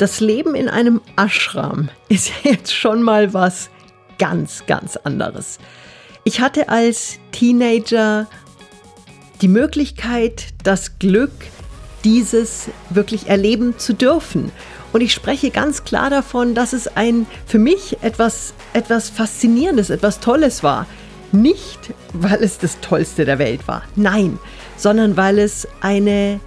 das Leben in einem Ashram ist jetzt schon mal was ganz, ganz anderes. Ich hatte als Teenager die Möglichkeit, das Glück, dieses wirklich erleben zu dürfen. Und ich spreche ganz klar davon, dass es ein für mich etwas, etwas Faszinierendes, etwas Tolles war. Nicht, weil es das Tollste der Welt war, nein, sondern weil es eine,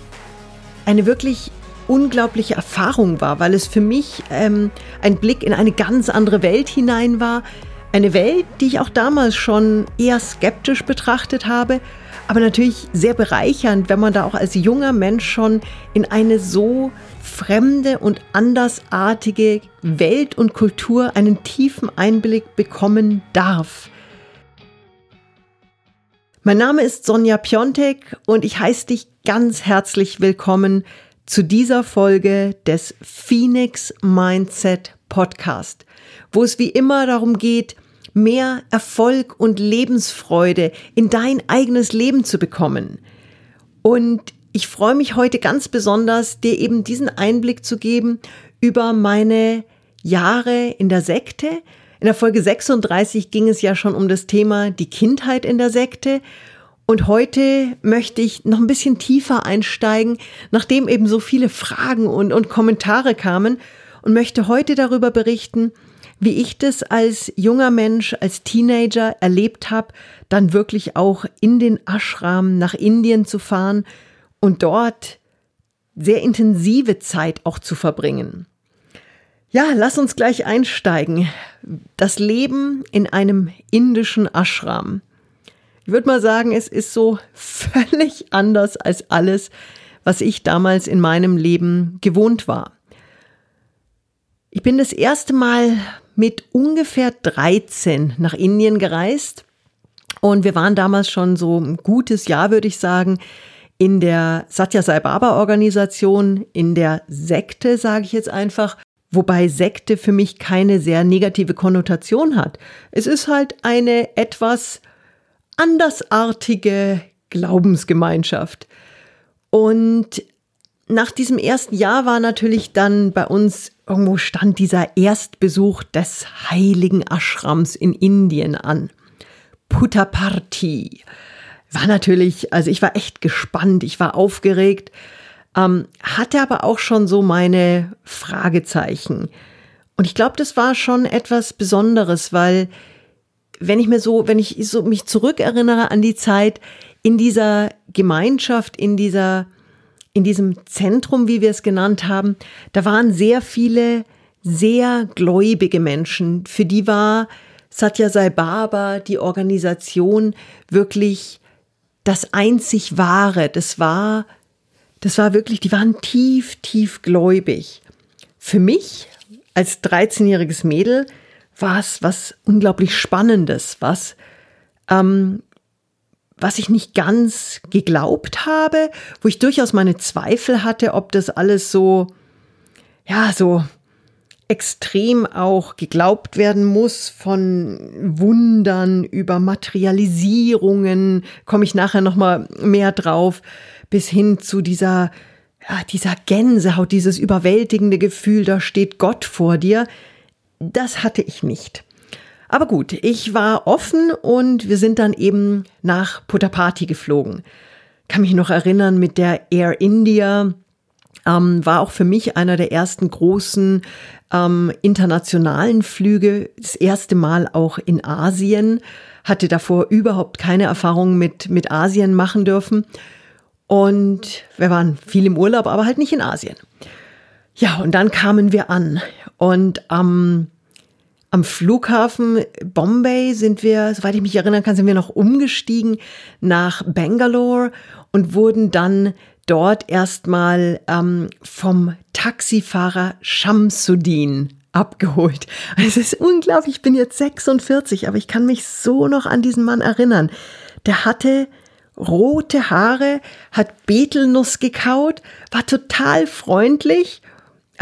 eine wirklich unglaubliche Erfahrung war, weil es für mich ähm, ein Blick in eine ganz andere Welt hinein war. Eine Welt, die ich auch damals schon eher skeptisch betrachtet habe, aber natürlich sehr bereichernd, wenn man da auch als junger Mensch schon in eine so fremde und andersartige Welt und Kultur einen tiefen Einblick bekommen darf. Mein Name ist Sonja Piontek und ich heiße dich ganz herzlich willkommen zu dieser Folge des Phoenix Mindset Podcast, wo es wie immer darum geht, mehr Erfolg und Lebensfreude in dein eigenes Leben zu bekommen. Und ich freue mich heute ganz besonders, dir eben diesen Einblick zu geben über meine Jahre in der Sekte. In der Folge 36 ging es ja schon um das Thema die Kindheit in der Sekte. Und heute möchte ich noch ein bisschen tiefer einsteigen, nachdem eben so viele Fragen und, und Kommentare kamen und möchte heute darüber berichten, wie ich das als junger Mensch, als Teenager erlebt habe, dann wirklich auch in den Ashram nach Indien zu fahren und dort sehr intensive Zeit auch zu verbringen. Ja, lass uns gleich einsteigen. Das Leben in einem indischen Ashram. Ich würde mal sagen, es ist so völlig anders als alles, was ich damals in meinem Leben gewohnt war. Ich bin das erste Mal mit ungefähr 13 nach Indien gereist und wir waren damals schon so ein gutes Jahr, würde ich sagen, in der Satya Sai Baba Organisation, in der Sekte, sage ich jetzt einfach, wobei Sekte für mich keine sehr negative Konnotation hat. Es ist halt eine etwas andersartige Glaubensgemeinschaft. Und nach diesem ersten Jahr war natürlich dann bei uns irgendwo stand dieser Erstbesuch des heiligen Ashrams in Indien an. Puttaparthi. War natürlich, also ich war echt gespannt, ich war aufgeregt, ähm, hatte aber auch schon so meine Fragezeichen. Und ich glaube, das war schon etwas Besonderes, weil wenn ich mir so, wenn ich so mich zurückerinnere an die Zeit in dieser Gemeinschaft, in dieser, in diesem Zentrum, wie wir es genannt haben, da waren sehr viele sehr gläubige Menschen. Für die war Satya Sai Baba, die Organisation, wirklich das einzig Wahre. Das war, das war wirklich, die waren tief, tief gläubig. Für mich als 13-jähriges Mädel war es was unglaublich Spannendes, was, ähm, was ich nicht ganz geglaubt habe, wo ich durchaus meine Zweifel hatte, ob das alles so, ja, so extrem auch geglaubt werden muss von Wundern über Materialisierungen, komme ich nachher noch mal mehr drauf, bis hin zu dieser ja, dieser Gänsehaut, dieses überwältigende Gefühl, da steht Gott vor dir. Das hatte ich nicht. Aber gut, ich war offen und wir sind dann eben nach Puttapati geflogen. Kann mich noch erinnern mit der Air India. Ähm, war auch für mich einer der ersten großen ähm, internationalen Flüge. Das erste Mal auch in Asien. Hatte davor überhaupt keine Erfahrung mit, mit Asien machen dürfen. Und wir waren viel im Urlaub, aber halt nicht in Asien. Ja, und dann kamen wir an. Und am, am Flughafen Bombay sind wir, soweit ich mich erinnern kann, sind wir noch umgestiegen nach Bangalore und wurden dann dort erstmal ähm, vom Taxifahrer Shamsuddin abgeholt. Es ist unglaublich, ich bin jetzt 46, aber ich kann mich so noch an diesen Mann erinnern. Der hatte rote Haare, hat Betelnuss gekaut, war total freundlich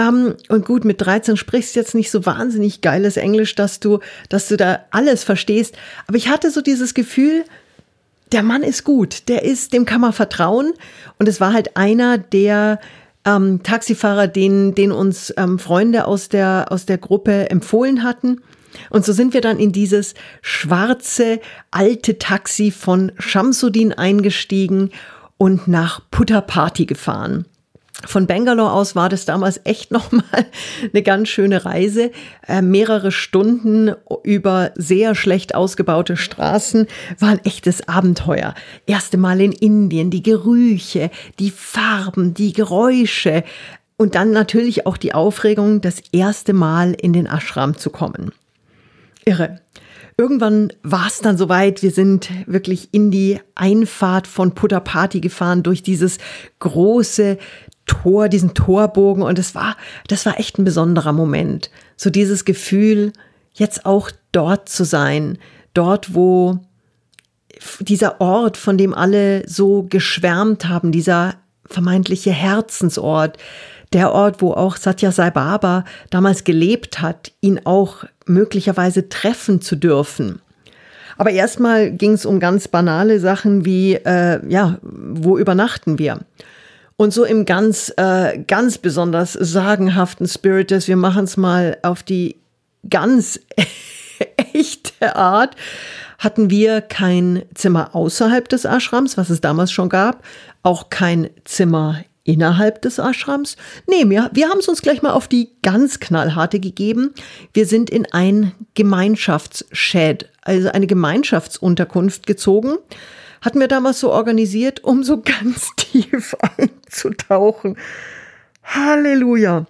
ähm, und gut, mit 13 sprichst du jetzt nicht so wahnsinnig geiles Englisch, dass du, dass du da alles verstehst. Aber ich hatte so dieses Gefühl, der Mann ist gut, der ist, dem kann man vertrauen. Und es war halt einer, der ähm, Taxifahrer, den, den uns ähm, Freunde aus der, aus der Gruppe empfohlen hatten. Und so sind wir dann in dieses schwarze, alte Taxi von Shamsuddin eingestiegen und nach Puttapati gefahren. Von Bangalore aus war das damals echt nochmal eine ganz schöne Reise. Äh, mehrere Stunden über sehr schlecht ausgebaute Straßen war ein echtes Abenteuer. Erste Mal in Indien, die Gerüche, die Farben, die Geräusche und dann natürlich auch die Aufregung, das erste Mal in den Ashram zu kommen. Irre. Irgendwann war es dann soweit, wir sind wirklich in die Einfahrt von Puttapati gefahren durch dieses große Tor, diesen Torbogen und es war, das war echt ein besonderer Moment. So dieses Gefühl, jetzt auch dort zu sein, dort, wo dieser Ort, von dem alle so geschwärmt haben, dieser vermeintliche Herzensort, der Ort, wo auch Satya Sai Baba damals gelebt hat, ihn auch möglicherweise treffen zu dürfen. Aber erstmal ging es um ganz banale Sachen wie, äh, ja, wo übernachten wir? Und so im ganz, äh, ganz besonders sagenhaften Spirit des, wir machen es mal auf die ganz echte Art, hatten wir kein Zimmer außerhalb des Ashrams, was es damals schon gab, auch kein Zimmer innerhalb des Ashrams. Nee, wir, wir haben es uns gleich mal auf die ganz knallharte gegeben. Wir sind in ein Gemeinschaftsshed, also eine Gemeinschaftsunterkunft gezogen. Hatten wir damals so organisiert, um so ganz tief einzutauchen. Halleluja.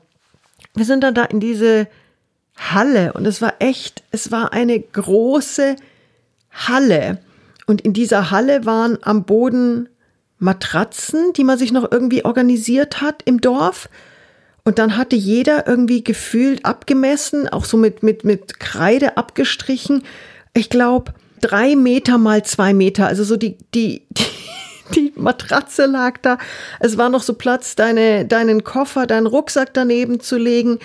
Wir sind dann da in diese Halle und es war echt, es war eine große Halle. Und in dieser Halle waren am Boden Matratzen, die man sich noch irgendwie organisiert hat im Dorf. Und dann hatte jeder irgendwie gefühlt abgemessen, auch so mit, mit, mit Kreide abgestrichen. Ich glaube, drei Meter mal zwei Meter. Also so die, die, die, die Matratze lag da. Es war noch so Platz, deine, deinen Koffer, deinen Rucksack daneben zu legen,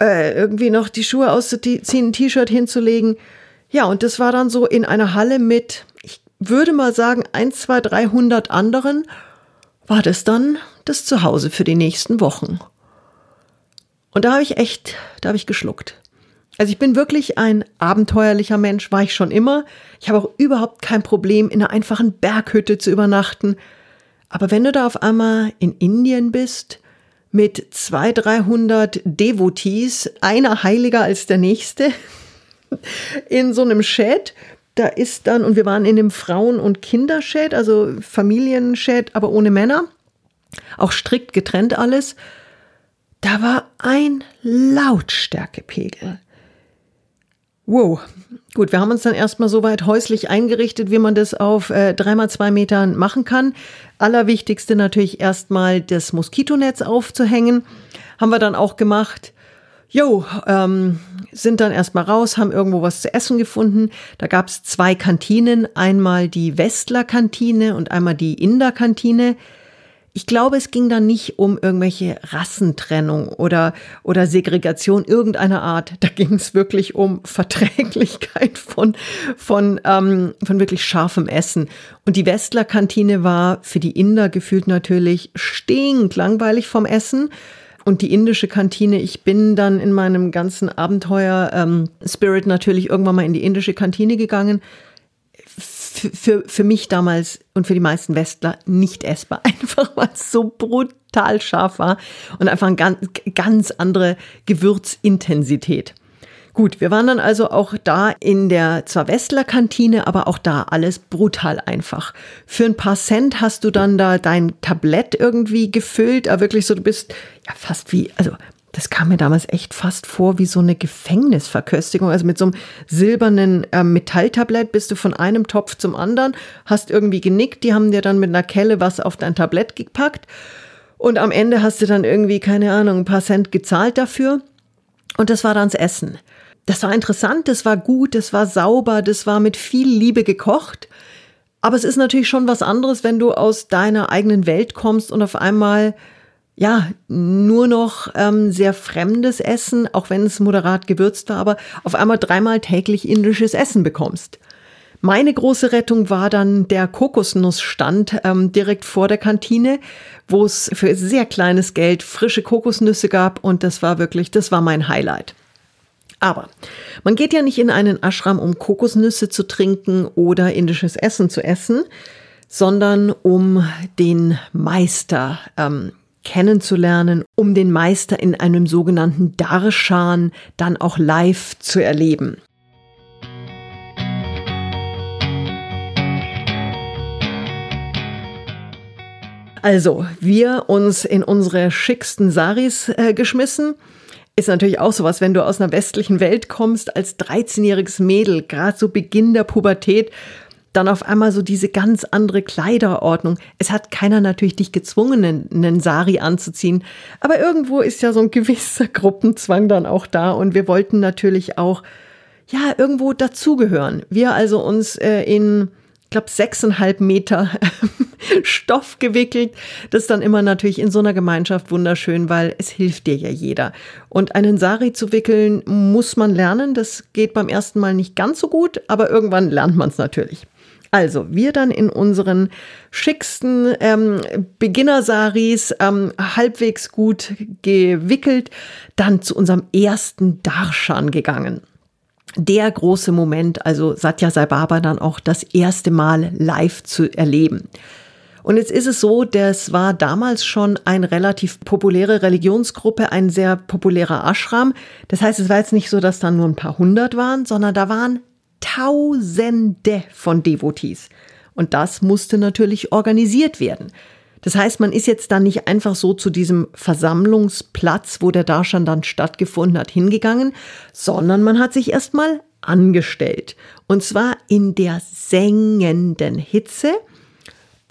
äh, irgendwie noch die Schuhe auszuziehen, ein T-Shirt hinzulegen. Ja, und das war dann so in einer Halle mit, ich würde mal sagen, ein, zwei, dreihundert anderen, war das dann das Zuhause für die nächsten Wochen. Und da habe ich echt, da habe ich geschluckt. Also ich bin wirklich ein abenteuerlicher Mensch, war ich schon immer. Ich habe auch überhaupt kein Problem, in einer einfachen Berghütte zu übernachten. Aber wenn du da auf einmal in Indien bist, mit zwei, dreihundert Devotees, einer heiliger als der nächste, in so einem Shed, da ist dann, und wir waren in dem Frauen- und Kindershed, also Familienshed, aber ohne Männer, auch strikt getrennt alles, da war ein Lautstärkepegel. Wow. Gut, wir haben uns dann erstmal so weit häuslich eingerichtet, wie man das auf äh, dreimal zwei Metern machen kann. Allerwichtigste natürlich erstmal das Moskitonetz aufzuhängen. Haben wir dann auch gemacht. Jo, ähm, sind dann erstmal raus, haben irgendwo was zu essen gefunden. Da gab es zwei Kantinen, einmal die Westler-Kantine und einmal die Inder-Kantine. Ich glaube, es ging da nicht um irgendwelche Rassentrennung oder, oder Segregation irgendeiner Art. Da ging es wirklich um Verträglichkeit von, von, ähm, von wirklich scharfem Essen. Und die Westler-Kantine war für die Inder gefühlt natürlich stinkend langweilig vom Essen. Und die indische Kantine, ich bin dann in meinem ganzen Abenteuer-Spirit ähm, natürlich irgendwann mal in die indische Kantine gegangen für, für mich damals und für die meisten Westler nicht essbar. Einfach weil es so brutal scharf war und einfach eine ganz, ganz andere Gewürzintensität. Gut, wir waren dann also auch da in der zwar Westler-Kantine, aber auch da alles brutal einfach. Für ein paar Cent hast du dann da dein Tablett irgendwie gefüllt, aber wirklich so, du bist ja fast wie, also das kam mir damals echt fast vor wie so eine Gefängnisverköstigung. Also mit so einem silbernen äh, Metalltablett bist du von einem Topf zum anderen, hast irgendwie genickt, die haben dir dann mit einer Kelle was auf dein Tablett gepackt und am Ende hast du dann irgendwie, keine Ahnung, ein paar Cent gezahlt dafür und das war dann das Essen. Das war interessant, das war gut, das war sauber, das war mit viel Liebe gekocht. Aber es ist natürlich schon was anderes, wenn du aus deiner eigenen Welt kommst und auf einmal ja, nur noch ähm, sehr fremdes Essen, auch wenn es moderat gewürzt war, aber auf einmal dreimal täglich indisches Essen bekommst. Meine große Rettung war dann der Kokosnussstand ähm, direkt vor der Kantine, wo es für sehr kleines Geld frische Kokosnüsse gab und das war wirklich, das war mein Highlight. Aber man geht ja nicht in einen Ashram, um Kokosnüsse zu trinken oder indisches Essen zu essen, sondern um den Meister ähm, kennenzulernen, um den Meister in einem sogenannten Darshan dann auch live zu erleben. Also, wir uns in unsere schicksten Saris äh, geschmissen. Ist natürlich auch sowas, wenn du aus einer westlichen Welt kommst, als 13-jähriges Mädel, gerade so Beginn der Pubertät, dann auf einmal so diese ganz andere Kleiderordnung. Es hat keiner natürlich dich gezwungen, einen Sari anzuziehen, aber irgendwo ist ja so ein gewisser Gruppenzwang dann auch da und wir wollten natürlich auch, ja, irgendwo dazugehören. Wir also uns äh, in ich glaube, sechseinhalb Meter Stoff gewickelt. Das ist dann immer natürlich in so einer Gemeinschaft wunderschön, weil es hilft dir ja jeder. Und einen Sari zu wickeln muss man lernen. Das geht beim ersten Mal nicht ganz so gut, aber irgendwann lernt man es natürlich. Also, wir dann in unseren schicksten ähm, Beginner-Saris ähm, halbwegs gut gewickelt, dann zu unserem ersten Darshan gegangen der große Moment, also Satya Sai Baba dann auch das erste Mal live zu erleben. Und jetzt ist es so, das war damals schon eine relativ populäre Religionsgruppe, ein sehr populärer Ashram. Das heißt, es war jetzt nicht so, dass da nur ein paar hundert waren, sondern da waren Tausende von Devotees. Und das musste natürlich organisiert werden. Das heißt, man ist jetzt dann nicht einfach so zu diesem Versammlungsplatz, wo der Darshan dann stattgefunden hat, hingegangen, sondern man hat sich erstmal angestellt. Und zwar in der sengenden Hitze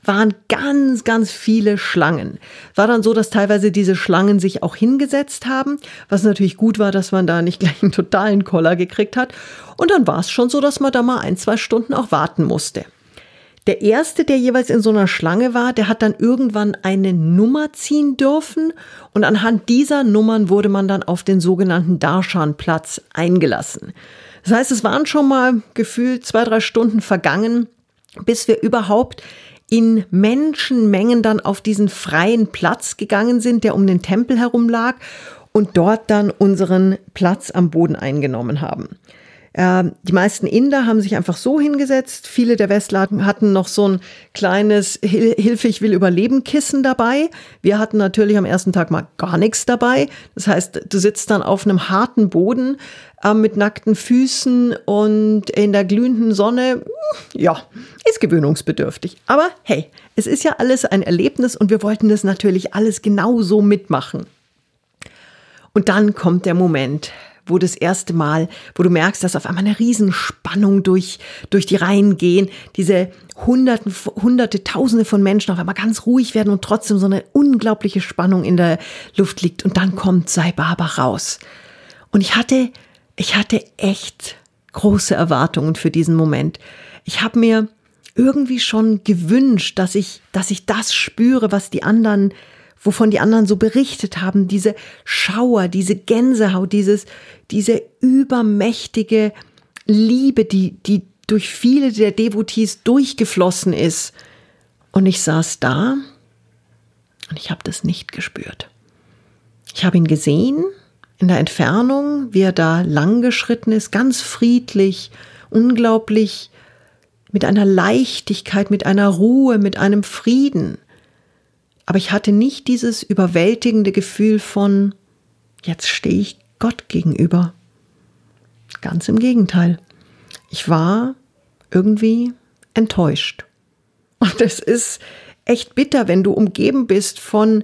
waren ganz, ganz viele Schlangen. War dann so, dass teilweise diese Schlangen sich auch hingesetzt haben, was natürlich gut war, dass man da nicht gleich einen totalen Koller gekriegt hat. Und dann war es schon so, dass man da mal ein, zwei Stunden auch warten musste. Der erste, der jeweils in so einer Schlange war, der hat dann irgendwann eine Nummer ziehen dürfen und anhand dieser Nummern wurde man dann auf den sogenannten Darshan-Platz eingelassen. Das heißt, es waren schon mal gefühlt zwei, drei Stunden vergangen, bis wir überhaupt in Menschenmengen dann auf diesen freien Platz gegangen sind, der um den Tempel herum lag und dort dann unseren Platz am Boden eingenommen haben. Äh, die meisten Inder haben sich einfach so hingesetzt. Viele der Westler hatten noch so ein kleines Hilfe, ich will überleben Kissen dabei. Wir hatten natürlich am ersten Tag mal gar nichts dabei. Das heißt, du sitzt dann auf einem harten Boden äh, mit nackten Füßen und in der glühenden Sonne. Ja, ist gewöhnungsbedürftig. Aber hey, es ist ja alles ein Erlebnis und wir wollten das natürlich alles genauso mitmachen. Und dann kommt der Moment, wo das erste Mal, wo du merkst, dass auf einmal eine Riesenspannung durch, durch die Reihen gehen, diese Hunderten, Hunderte, Tausende von Menschen auf einmal ganz ruhig werden und trotzdem so eine unglaubliche Spannung in der Luft liegt. Und dann kommt Sai Baba raus. Und ich hatte, ich hatte echt große Erwartungen für diesen Moment. Ich habe mir irgendwie schon gewünscht, dass ich, dass ich das spüre, was die anderen wovon die anderen so berichtet haben, diese Schauer, diese Gänsehaut, dieses, diese übermächtige Liebe, die, die durch viele der Devotees durchgeflossen ist. Und ich saß da und ich habe das nicht gespürt. Ich habe ihn gesehen in der Entfernung, wie er da lang geschritten ist, ganz friedlich, unglaublich, mit einer Leichtigkeit, mit einer Ruhe, mit einem Frieden. Aber ich hatte nicht dieses überwältigende Gefühl von, jetzt stehe ich Gott gegenüber. Ganz im Gegenteil. Ich war irgendwie enttäuscht. Und es ist echt bitter, wenn du umgeben bist von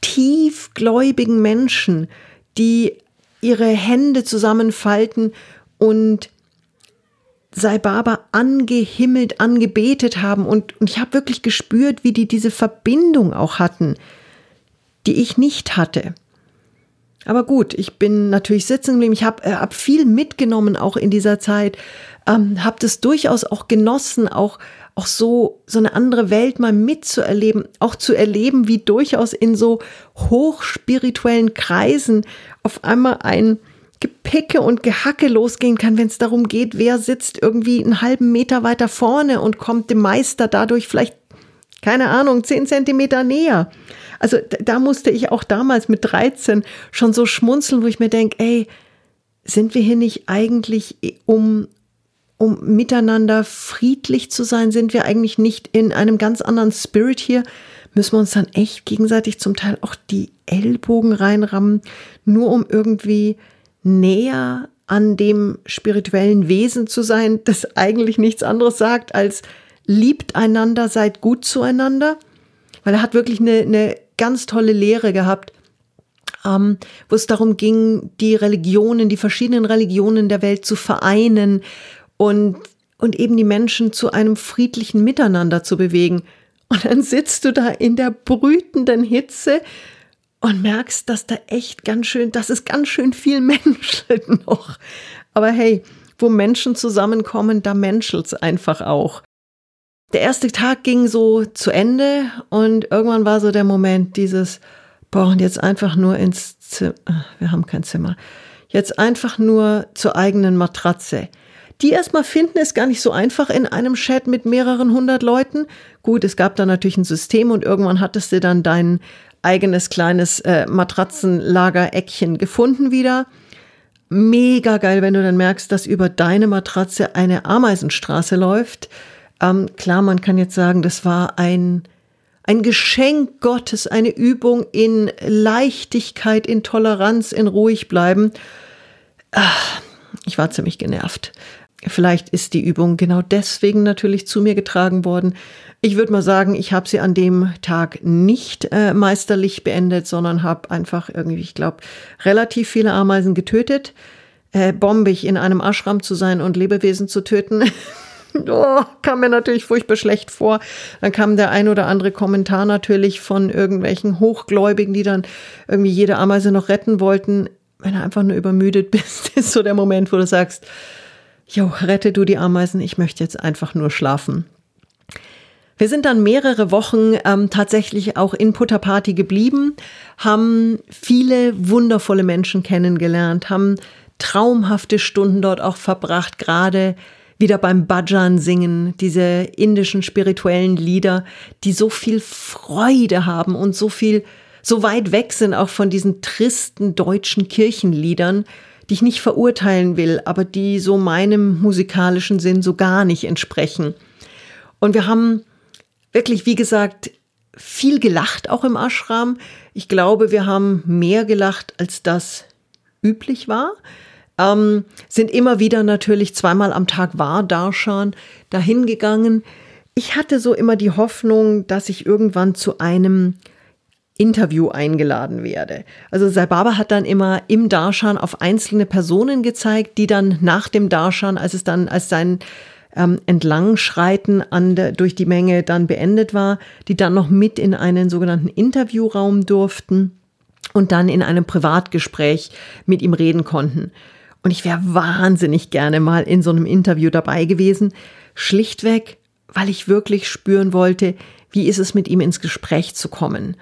tiefgläubigen Menschen, die ihre Hände zusammenfalten und Sai Baba angehimmelt, angebetet haben und, und ich habe wirklich gespürt, wie die diese Verbindung auch hatten, die ich nicht hatte. Aber gut, ich bin natürlich sitzen geblieben. Ich habe äh, hab viel mitgenommen auch in dieser Zeit, ähm, habe das durchaus auch genossen, auch auch so so eine andere Welt mal mitzuerleben, auch zu erleben, wie durchaus in so hochspirituellen Kreisen auf einmal ein Gepicke und Gehacke losgehen kann, wenn es darum geht, wer sitzt irgendwie einen halben Meter weiter vorne und kommt dem Meister dadurch vielleicht, keine Ahnung, zehn Zentimeter näher. Also da musste ich auch damals mit 13 schon so schmunzeln, wo ich mir denke, ey, sind wir hier nicht eigentlich um, um miteinander friedlich zu sein? Sind wir eigentlich nicht in einem ganz anderen Spirit hier? Müssen wir uns dann echt gegenseitig zum Teil auch die Ellbogen reinrammen, nur um irgendwie näher an dem spirituellen Wesen zu sein, das eigentlich nichts anderes sagt als liebt einander, seid gut zueinander. Weil er hat wirklich eine, eine ganz tolle Lehre gehabt, ähm, wo es darum ging, die Religionen, die verschiedenen Religionen der Welt zu vereinen und, und eben die Menschen zu einem friedlichen Miteinander zu bewegen. Und dann sitzt du da in der brütenden Hitze und merkst, dass da echt ganz schön, das ist ganz schön viel menschelt noch. Aber hey, wo Menschen zusammenkommen, da menschelt's einfach auch. Der erste Tag ging so zu Ende und irgendwann war so der Moment dieses, boah, und jetzt einfach nur ins Zimmer, wir haben kein Zimmer, jetzt einfach nur zur eigenen Matratze. Die erstmal finden ist gar nicht so einfach in einem Chat mit mehreren hundert Leuten. Gut, es gab da natürlich ein System und irgendwann hattest du dann dein eigenes kleines äh, Matratzenlager-Eckchen gefunden wieder. Mega geil, wenn du dann merkst, dass über deine Matratze eine Ameisenstraße läuft. Ähm, klar, man kann jetzt sagen, das war ein, ein Geschenk Gottes, eine Übung in Leichtigkeit, in Toleranz, in ruhig bleiben. Ach, ich war ziemlich genervt. Vielleicht ist die Übung genau deswegen natürlich zu mir getragen worden. Ich würde mal sagen, ich habe sie an dem Tag nicht äh, meisterlich beendet, sondern habe einfach irgendwie, ich glaube, relativ viele Ameisen getötet. Äh, bombig in einem Ashram zu sein und Lebewesen zu töten. oh, kam mir natürlich furchtbar schlecht vor. Dann kam der ein oder andere Kommentar natürlich von irgendwelchen Hochgläubigen, die dann irgendwie jede Ameise noch retten wollten. Wenn du einfach nur übermüdet bist, ist so der Moment, wo du sagst, Jo, rette du die Ameisen, ich möchte jetzt einfach nur schlafen. Wir sind dann mehrere Wochen ähm, tatsächlich auch in Puttapati geblieben, haben viele wundervolle Menschen kennengelernt, haben traumhafte Stunden dort auch verbracht, gerade wieder beim Bhajan singen, diese indischen spirituellen Lieder, die so viel Freude haben und so viel, so weit weg sind auch von diesen tristen deutschen Kirchenliedern, die ich nicht verurteilen will, aber die so meinem musikalischen Sinn so gar nicht entsprechen. Und wir haben wirklich, wie gesagt, viel gelacht auch im Ashram. Ich glaube, wir haben mehr gelacht, als das üblich war. Ähm, sind immer wieder natürlich zweimal am Tag war Darshan dahin gegangen. Ich hatte so immer die Hoffnung, dass ich irgendwann zu einem Interview eingeladen werde. Also Salbaba hat dann immer im Darshan auf einzelne Personen gezeigt, die dann nach dem Darshan, als es dann als sein ähm, Entlangschreiten an der, durch die Menge dann beendet war, die dann noch mit in einen sogenannten Interviewraum durften und dann in einem Privatgespräch mit ihm reden konnten. Und ich wäre wahnsinnig gerne mal in so einem Interview dabei gewesen, schlichtweg, weil ich wirklich spüren wollte, wie ist es mit ihm ins Gespräch zu kommen.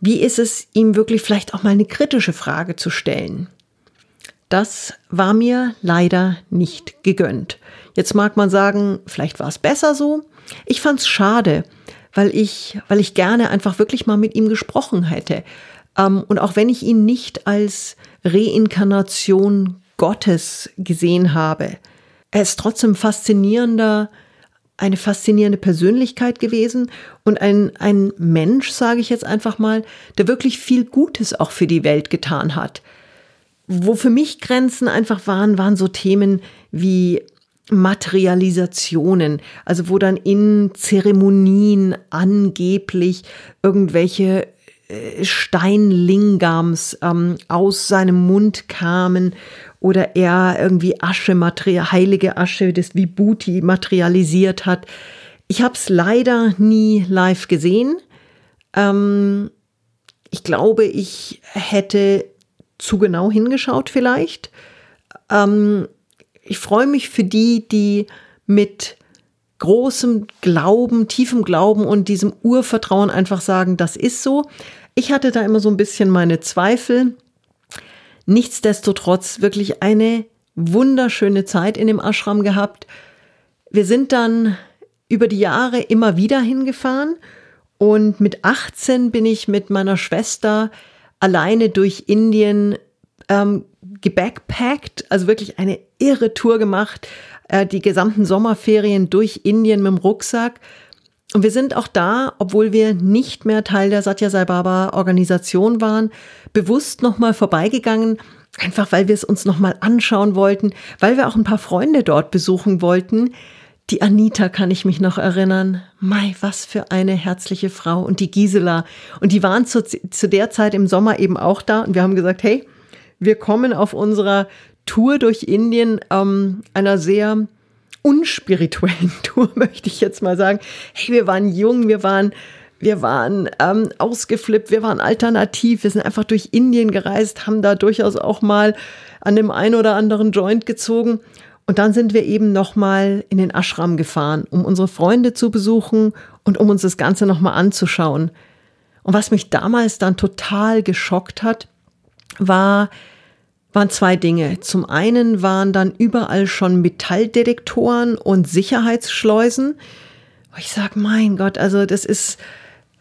Wie ist es, ihm wirklich vielleicht auch mal eine kritische Frage zu stellen? Das war mir leider nicht gegönnt. Jetzt mag man sagen, vielleicht war es besser so. Ich fand es schade, weil ich, weil ich gerne einfach wirklich mal mit ihm gesprochen hätte. Ähm, und auch wenn ich ihn nicht als Reinkarnation Gottes gesehen habe, er ist trotzdem faszinierender, eine faszinierende Persönlichkeit gewesen und ein, ein Mensch, sage ich jetzt einfach mal, der wirklich viel Gutes auch für die Welt getan hat. Wo für mich Grenzen einfach waren, waren so Themen wie Materialisationen, also wo dann in Zeremonien angeblich irgendwelche Steinlingams ähm, aus seinem Mund kamen oder er irgendwie Asche, heilige Asche des Vibhuti materialisiert hat. Ich habe es leider nie live gesehen. Ähm, ich glaube, ich hätte zu genau hingeschaut vielleicht. Ähm, ich freue mich für die, die mit großem Glauben, tiefem Glauben und diesem Urvertrauen einfach sagen, das ist so. Ich hatte da immer so ein bisschen meine Zweifel. Nichtsdestotrotz wirklich eine wunderschöne Zeit in dem Ashram gehabt. Wir sind dann über die Jahre immer wieder hingefahren und mit 18 bin ich mit meiner Schwester alleine durch Indien ähm, gebackpackt, also wirklich eine irre Tour gemacht, äh, die gesamten Sommerferien durch Indien mit dem Rucksack. Und wir sind auch da, obwohl wir nicht mehr Teil der Satya Sai Baba Organisation waren, bewusst nochmal vorbeigegangen, einfach weil wir es uns nochmal anschauen wollten, weil wir auch ein paar Freunde dort besuchen wollten. Die Anita kann ich mich noch erinnern. Mai, was für eine herzliche Frau. Und die Gisela. Und die waren zu, zu der Zeit im Sommer eben auch da. Und wir haben gesagt, hey, wir kommen auf unserer Tour durch Indien, ähm, einer sehr unspirituellen Tour, möchte ich jetzt mal sagen. Hey, wir waren jung, wir waren, wir waren ähm, ausgeflippt, wir waren alternativ, wir sind einfach durch Indien gereist, haben da durchaus auch mal an dem einen oder anderen Joint gezogen. Und dann sind wir eben nochmal in den Ashram gefahren, um unsere Freunde zu besuchen und um uns das Ganze nochmal anzuschauen. Und was mich damals dann total geschockt hat, war, waren zwei Dinge. Zum einen waren dann überall schon Metalldetektoren und Sicherheitsschleusen. Ich sag, mein Gott, also das ist,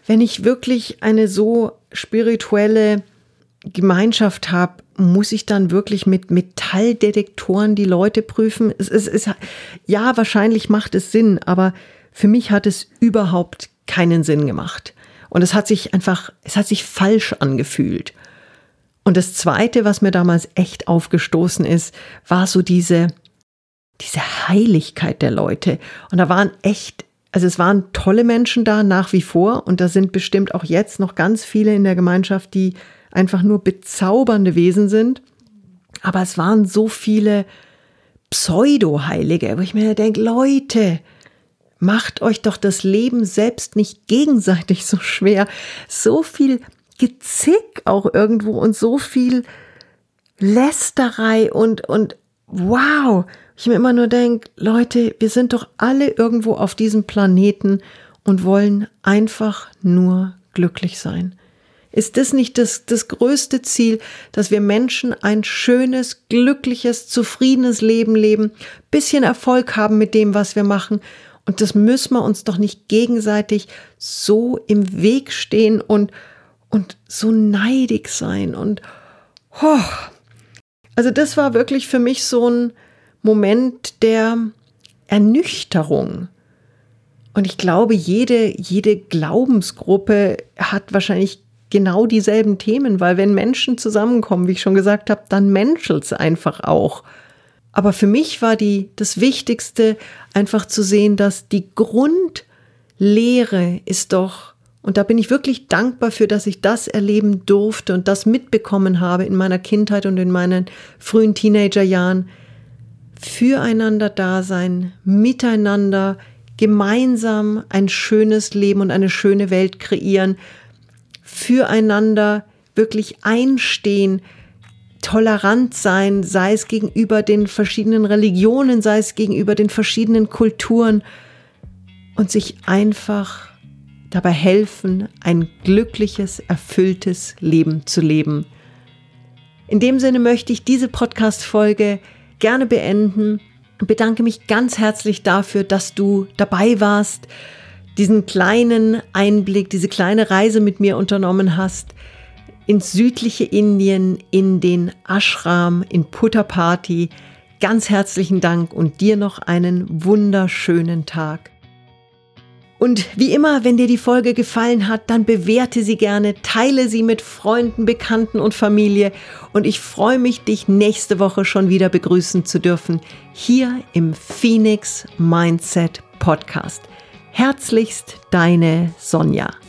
wenn ich wirklich eine so spirituelle Gemeinschaft habe, muss ich dann wirklich mit Metalldetektoren die Leute prüfen? Es, es, es, ja, wahrscheinlich macht es Sinn, aber für mich hat es überhaupt keinen Sinn gemacht. Und es hat sich einfach, es hat sich falsch angefühlt. Und das Zweite, was mir damals echt aufgestoßen ist, war so diese, diese Heiligkeit der Leute. Und da waren echt, also es waren tolle Menschen da nach wie vor. Und da sind bestimmt auch jetzt noch ganz viele in der Gemeinschaft, die einfach nur bezaubernde Wesen sind. Aber es waren so viele Pseudo-Heilige, wo ich mir denke, Leute, macht euch doch das Leben selbst nicht gegenseitig so schwer. So viel Gezick auch irgendwo und so viel Lästerei und, und wow. Ich mir immer nur denke, Leute, wir sind doch alle irgendwo auf diesem Planeten und wollen einfach nur glücklich sein. Ist das nicht das, das größte Ziel, dass wir Menschen ein schönes, glückliches, zufriedenes Leben leben, bisschen Erfolg haben mit dem, was wir machen? Und das müssen wir uns doch nicht gegenseitig so im Weg stehen und und so neidig sein und oh. also das war wirklich für mich so ein Moment der Ernüchterung. Und ich glaube, jede, jede Glaubensgruppe hat wahrscheinlich genau dieselben Themen, weil wenn Menschen zusammenkommen, wie ich schon gesagt habe, dann menschelt es einfach auch. Aber für mich war die, das Wichtigste einfach zu sehen, dass die Grundlehre ist doch und da bin ich wirklich dankbar für, dass ich das erleben durfte und das mitbekommen habe in meiner Kindheit und in meinen frühen Teenagerjahren. Füreinander da sein, miteinander, gemeinsam ein schönes Leben und eine schöne Welt kreieren, füreinander wirklich einstehen, tolerant sein, sei es gegenüber den verschiedenen Religionen, sei es gegenüber den verschiedenen Kulturen und sich einfach dabei helfen, ein glückliches, erfülltes Leben zu leben. In dem Sinne möchte ich diese Podcast-Folge gerne beenden und bedanke mich ganz herzlich dafür, dass du dabei warst, diesen kleinen Einblick, diese kleine Reise mit mir unternommen hast ins südliche Indien, in den Ashram, in Puttapati. Ganz herzlichen Dank und dir noch einen wunderschönen Tag. Und wie immer, wenn dir die Folge gefallen hat, dann bewerte sie gerne, teile sie mit Freunden, Bekannten und Familie. Und ich freue mich, dich nächste Woche schon wieder begrüßen zu dürfen, hier im Phoenix Mindset Podcast. Herzlichst deine Sonja.